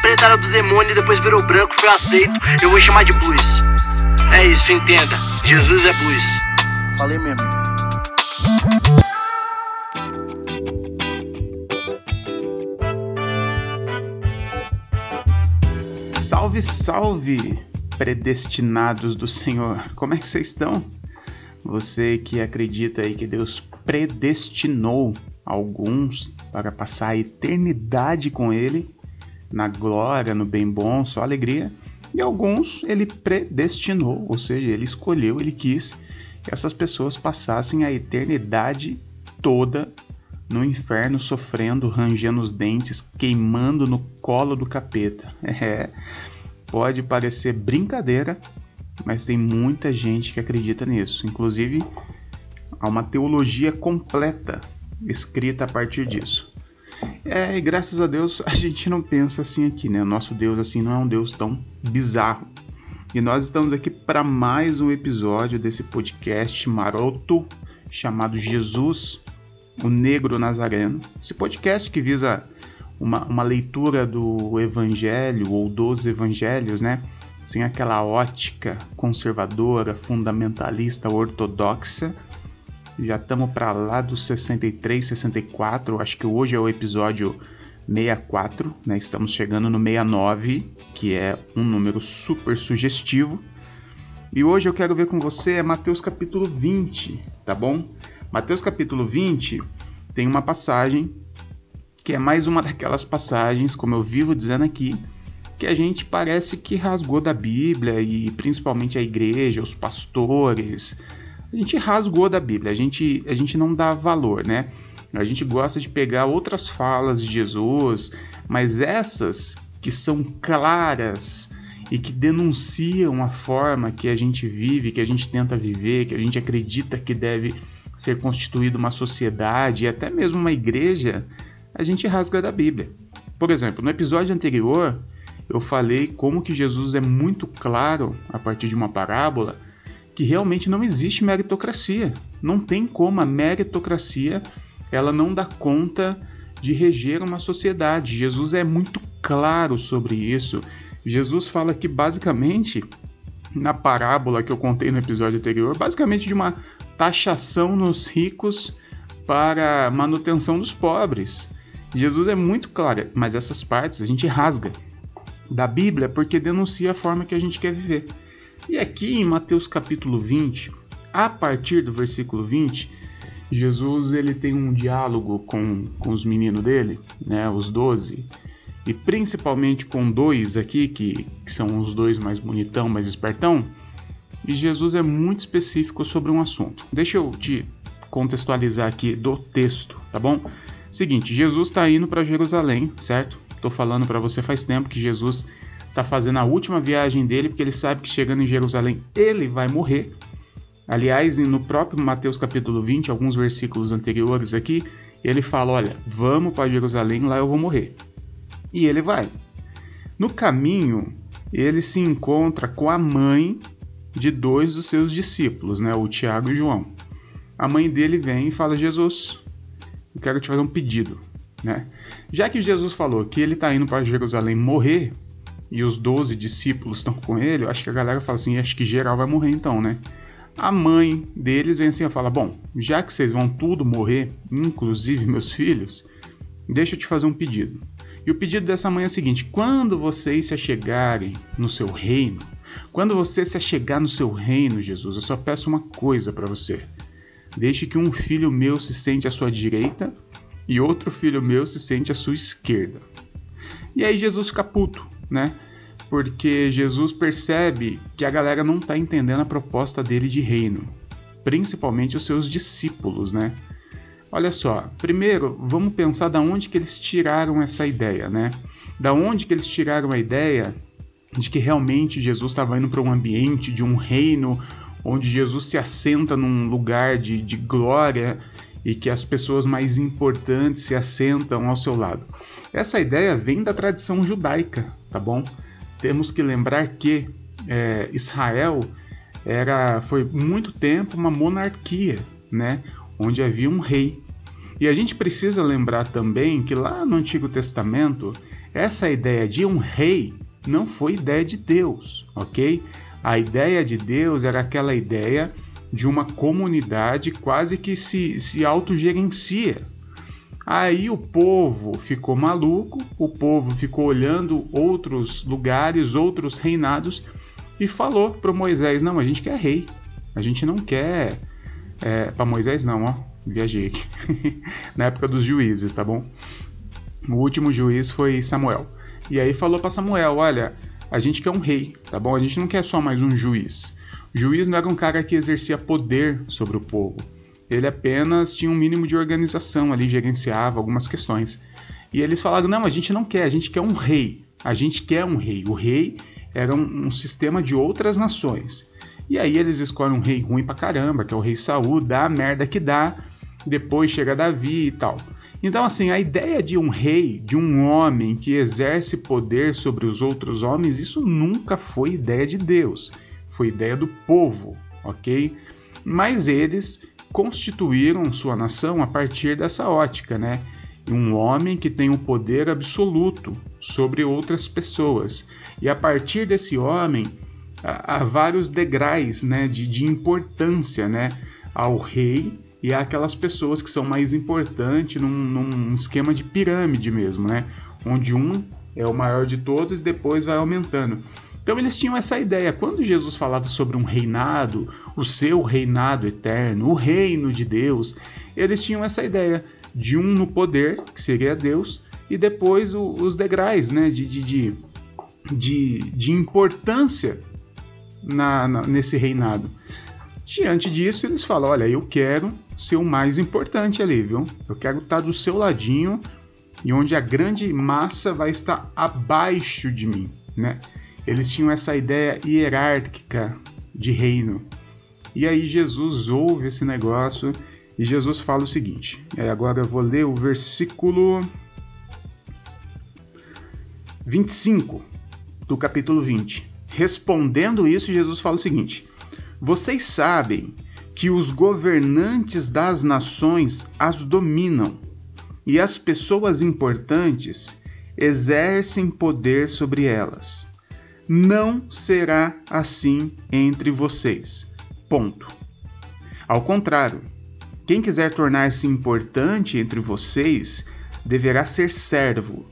preta era do demônio e depois virou branco, foi aceito. Eu vou chamar de blues. É isso, entenda. Jesus é blues. Falei mesmo. Salve, salve, predestinados do Senhor. Como é que vocês estão? Você que acredita aí que Deus predestinou alguns para passar a eternidade com Ele, na glória, no bem bom, só alegria, e alguns Ele predestinou, ou seja, Ele escolheu, Ele quis que essas pessoas passassem a eternidade toda no inferno, sofrendo, rangendo os dentes, queimando no colo do capeta. É, pode parecer brincadeira, mas tem muita gente que acredita nisso. Inclusive, há uma teologia completa escrita a partir disso. É, e graças a Deus a gente não pensa assim aqui, né? O nosso Deus assim não é um Deus tão bizarro. E nós estamos aqui para mais um episódio desse podcast maroto chamado Jesus, o Negro Nazareno. Esse podcast que visa uma, uma leitura do Evangelho ou dos Evangelhos, né? Sem aquela ótica conservadora, fundamentalista, ortodoxa, já estamos para lá dos 63, 64. Acho que hoje é o episódio 64, né? Estamos chegando no 69, que é um número super sugestivo. E hoje eu quero ver com você é Mateus capítulo 20, tá bom? Mateus capítulo 20 tem uma passagem que é mais uma daquelas passagens, como eu vivo dizendo aqui, que a gente parece que rasgou da Bíblia e principalmente a igreja, os pastores, a gente rasgou da Bíblia, a gente, a gente não dá valor, né? A gente gosta de pegar outras falas de Jesus, mas essas que são claras e que denunciam a forma que a gente vive, que a gente tenta viver, que a gente acredita que deve ser constituída uma sociedade e até mesmo uma igreja, a gente rasga da Bíblia. Por exemplo, no episódio anterior, eu falei como que Jesus é muito claro a partir de uma parábola que realmente não existe meritocracia. Não tem como a meritocracia ela não dá conta de reger uma sociedade. Jesus é muito claro sobre isso. Jesus fala que basicamente na parábola que eu contei no episódio anterior, basicamente de uma taxação nos ricos para manutenção dos pobres. Jesus é muito claro, mas essas partes a gente rasga da Bíblia porque denuncia a forma que a gente quer viver. E aqui em Mateus capítulo 20, a partir do versículo 20, Jesus ele tem um diálogo com, com os meninos dele, né, os doze, e principalmente com dois aqui, que, que são os dois mais bonitão, mais espertão, e Jesus é muito específico sobre um assunto. Deixa eu te contextualizar aqui do texto, tá bom? Seguinte, Jesus está indo para Jerusalém, certo? Estou falando para você faz tempo que Jesus está fazendo a última viagem dele, porque ele sabe que chegando em Jerusalém ele vai morrer. Aliás, no próprio Mateus capítulo 20, alguns versículos anteriores aqui, ele fala: Olha, vamos para Jerusalém, lá eu vou morrer. E ele vai. No caminho, ele se encontra com a mãe de dois dos seus discípulos, né, o Tiago e João. A mãe dele vem e fala: Jesus, eu quero te fazer um pedido. Né? Já que Jesus falou que ele está indo para Jerusalém morrer, e os 12 discípulos estão com ele, eu acho que a galera fala assim, acho que geral vai morrer então, né? A mãe deles vem assim e fala: Bom, já que vocês vão tudo morrer, inclusive meus filhos, deixa eu te fazer um pedido. E o pedido dessa mãe é o seguinte: quando vocês se achegarem no seu reino, quando você se achegar no seu reino, Jesus, eu só peço uma coisa para você. Deixe que um filho meu se sente à sua direita e outro filho meu se sente à sua esquerda. E aí Jesus fica puto, né? Porque Jesus percebe que a galera não está entendendo a proposta dele de reino, principalmente os seus discípulos, né? Olha só, primeiro vamos pensar da onde que eles tiraram essa ideia, né? Da onde que eles tiraram a ideia de que realmente Jesus estava indo para um ambiente de um reino onde Jesus se assenta num lugar de, de glória e que as pessoas mais importantes se assentam ao seu lado. Essa ideia vem da tradição judaica, tá bom? Temos que lembrar que é, Israel era foi muito tempo uma monarquia, né? Onde havia um rei. E a gente precisa lembrar também que lá no Antigo Testamento essa ideia de um rei não foi ideia de Deus, ok? A ideia de Deus era aquela ideia de uma comunidade quase que se, se autogerencia. Aí o povo ficou maluco, o povo ficou olhando outros lugares, outros reinados e falou para Moisés: Não, a gente quer rei, a gente não quer. É, para Moisés, não, ó, viajei aqui. Na época dos juízes, tá bom? O último juiz foi Samuel. E aí falou para Samuel: Olha, a gente quer um rei, tá bom? A gente não quer só mais um juiz. O juiz não era um cara que exercia poder sobre o povo. Ele apenas tinha um mínimo de organização ali, gerenciava algumas questões. E eles falaram: não, a gente não quer, a gente quer um rei. A gente quer um rei. O rei era um, um sistema de outras nações. E aí eles escolhem um rei ruim pra caramba, que é o rei Saul, dá a merda que dá, depois chega Davi e tal. Então, assim, a ideia de um rei, de um homem que exerce poder sobre os outros homens, isso nunca foi ideia de Deus foi ideia do povo, ok? Mas eles constituíram sua nação a partir dessa ótica, né? Um homem que tem um poder absoluto sobre outras pessoas. E a partir desse homem, há vários degraus né, de, de importância né, ao rei e aquelas pessoas que são mais importantes num, num, esquema de pirâmide mesmo, né? Onde um é o maior de todos e depois vai aumentando. Então eles tinham essa ideia. Quando Jesus falava sobre um reinado, o seu reinado eterno, o reino de Deus, eles tinham essa ideia de um no poder, que seria Deus, e depois o, os degraus né, de, de, de, de, importância na, na, nesse reinado. Diante disso, eles falam: Olha, eu quero ser o mais importante ali, viu? Eu quero estar do seu ladinho e onde a grande massa vai estar abaixo de mim, né? Eles tinham essa ideia hierárquica de reino. E aí Jesus ouve esse negócio e Jesus fala o seguinte. Agora eu vou ler o versículo 25 do capítulo 20. Respondendo isso, Jesus fala o seguinte: Vocês sabem que os governantes das nações as dominam e as pessoas importantes exercem poder sobre elas. Não será assim entre vocês. Ponto. Ao contrário, quem quiser tornar-se importante entre vocês deverá ser servo,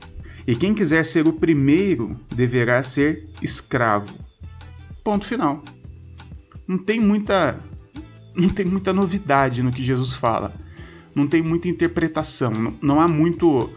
e quem quiser ser o primeiro deverá ser escravo. Ponto final. Não tem muita não tem muita novidade no que Jesus fala. Não tem muita interpretação, não, não há muito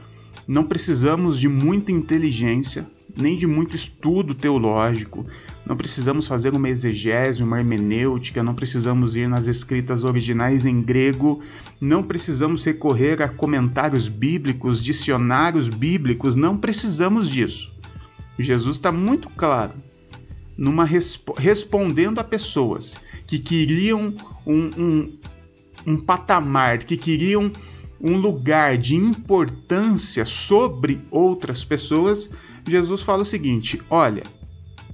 não precisamos de muita inteligência nem de muito estudo teológico, não precisamos fazer uma exegese, uma hermenêutica, não precisamos ir nas escritas originais em grego, não precisamos recorrer a comentários bíblicos, dicionários bíblicos, não precisamos disso. Jesus está muito claro numa resp respondendo a pessoas que queriam um, um, um patamar, que queriam um lugar de importância sobre outras pessoas, Jesus fala o seguinte: olha,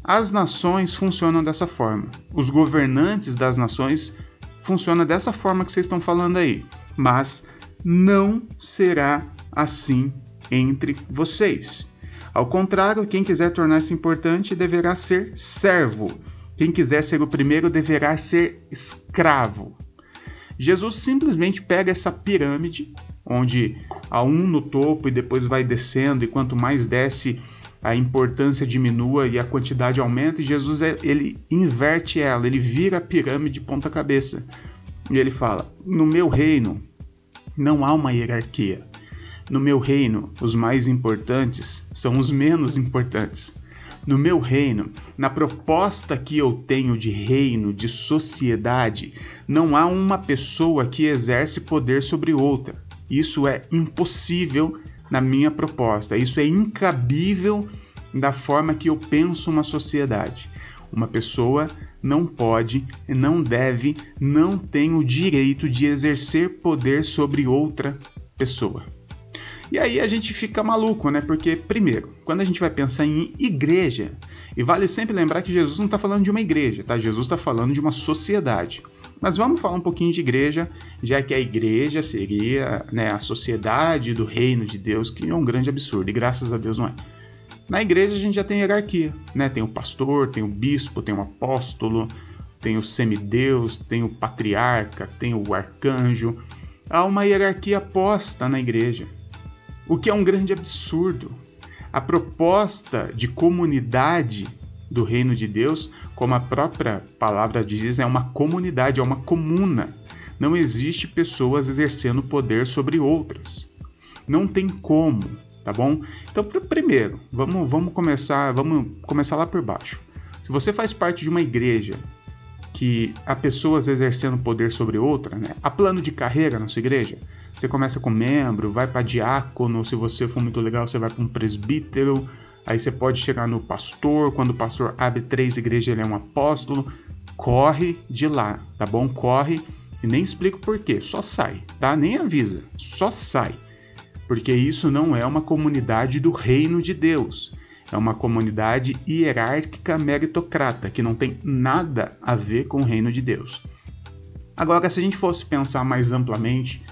as nações funcionam dessa forma, os governantes das nações funcionam dessa forma que vocês estão falando aí, mas não será assim entre vocês. Ao contrário, quem quiser tornar-se importante deverá ser servo. Quem quiser ser o primeiro deverá ser escravo. Jesus simplesmente pega essa pirâmide, onde há um no topo e depois vai descendo, e quanto mais desce, a importância diminua e a quantidade aumenta, e Jesus é, ele inverte ela, ele vira a pirâmide de ponta cabeça. E ele fala: "No meu reino não há uma hierarquia. No meu reino, os mais importantes são os menos importantes. No meu reino, na proposta que eu tenho de reino, de sociedade, não há uma pessoa que exerce poder sobre outra. Isso é impossível na minha proposta. Isso é incabível da forma que eu penso uma sociedade. Uma pessoa não pode, não deve, não tem o direito de exercer poder sobre outra pessoa. E aí a gente fica maluco, né? Porque, primeiro, quando a gente vai pensar em igreja, e vale sempre lembrar que Jesus não está falando de uma igreja, tá? Jesus está falando de uma sociedade. Mas vamos falar um pouquinho de igreja, já que a igreja seria né, a sociedade do reino de Deus, que é um grande absurdo, e graças a Deus não é. Na igreja a gente já tem hierarquia, né? Tem o pastor, tem o bispo, tem o apóstolo, tem o semideus, tem o patriarca, tem o arcanjo. Há uma hierarquia posta na igreja, o que é um grande absurdo. A proposta de comunidade do reino de Deus, como a própria palavra diz, é uma comunidade, é uma comuna. Não existe pessoas exercendo poder sobre outras. Não tem como tá bom? Então, primeiro, vamos, vamos começar, vamos começar lá por baixo. Se você faz parte de uma igreja que há pessoas exercendo poder sobre outra, né? Há plano de carreira na sua igreja. Você começa com membro, vai para diácono, se você for muito legal, você vai para um presbítero, aí você pode chegar no pastor, quando o pastor abre três igrejas, ele é um apóstolo. Corre de lá, tá bom? Corre e nem explico por quê, só sai, tá? Nem avisa, só sai porque isso não é uma comunidade do reino de Deus. É uma comunidade hierárquica meritocrata que não tem nada a ver com o reino de Deus. Agora, se a gente fosse pensar mais amplamente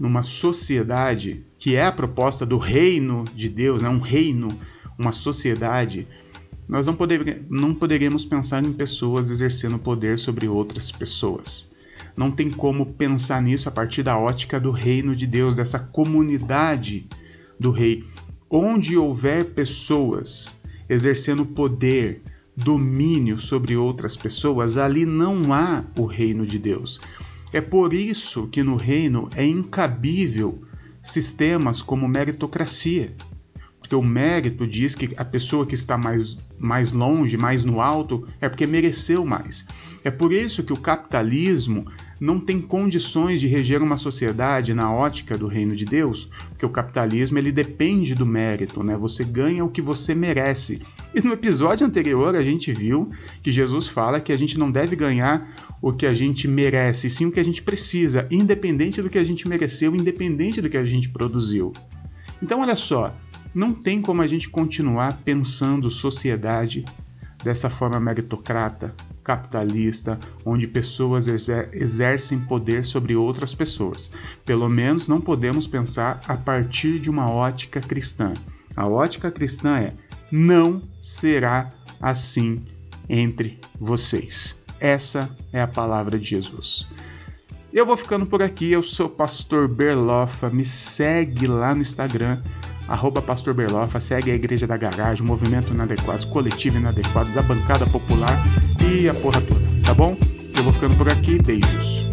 numa sociedade que é a proposta do reino de Deus, né? um reino, uma sociedade, nós não, poder, não poderíamos pensar em pessoas exercendo poder sobre outras pessoas não tem como pensar nisso a partir da ótica do reino de Deus, dessa comunidade do rei. Onde houver pessoas exercendo poder, domínio sobre outras pessoas, ali não há o reino de Deus. É por isso que no reino é incabível sistemas como meritocracia. Porque o mérito diz que a pessoa que está mais, mais longe, mais no alto, é porque mereceu mais. É por isso que o capitalismo não tem condições de reger uma sociedade na ótica do reino de Deus, porque o capitalismo ele depende do mérito, né? Você ganha o que você merece. E no episódio anterior a gente viu que Jesus fala que a gente não deve ganhar o que a gente merece, sim o que a gente precisa, independente do que a gente mereceu, independente do que a gente produziu. Então olha só, não tem como a gente continuar pensando sociedade dessa forma meritocrata, capitalista, onde pessoas exercem poder sobre outras pessoas. Pelo menos não podemos pensar a partir de uma ótica cristã. A ótica cristã é: não será assim entre vocês. Essa é a palavra de Jesus. Eu vou ficando por aqui, eu sou o pastor Berlofa, me segue lá no Instagram arroba Pastor Berlofa, segue a Igreja da Garagem, o Movimento Inadequados, Coletivo Inadequados, a Bancada Popular e a porra toda, tá bom? Eu vou ficando por aqui, beijos.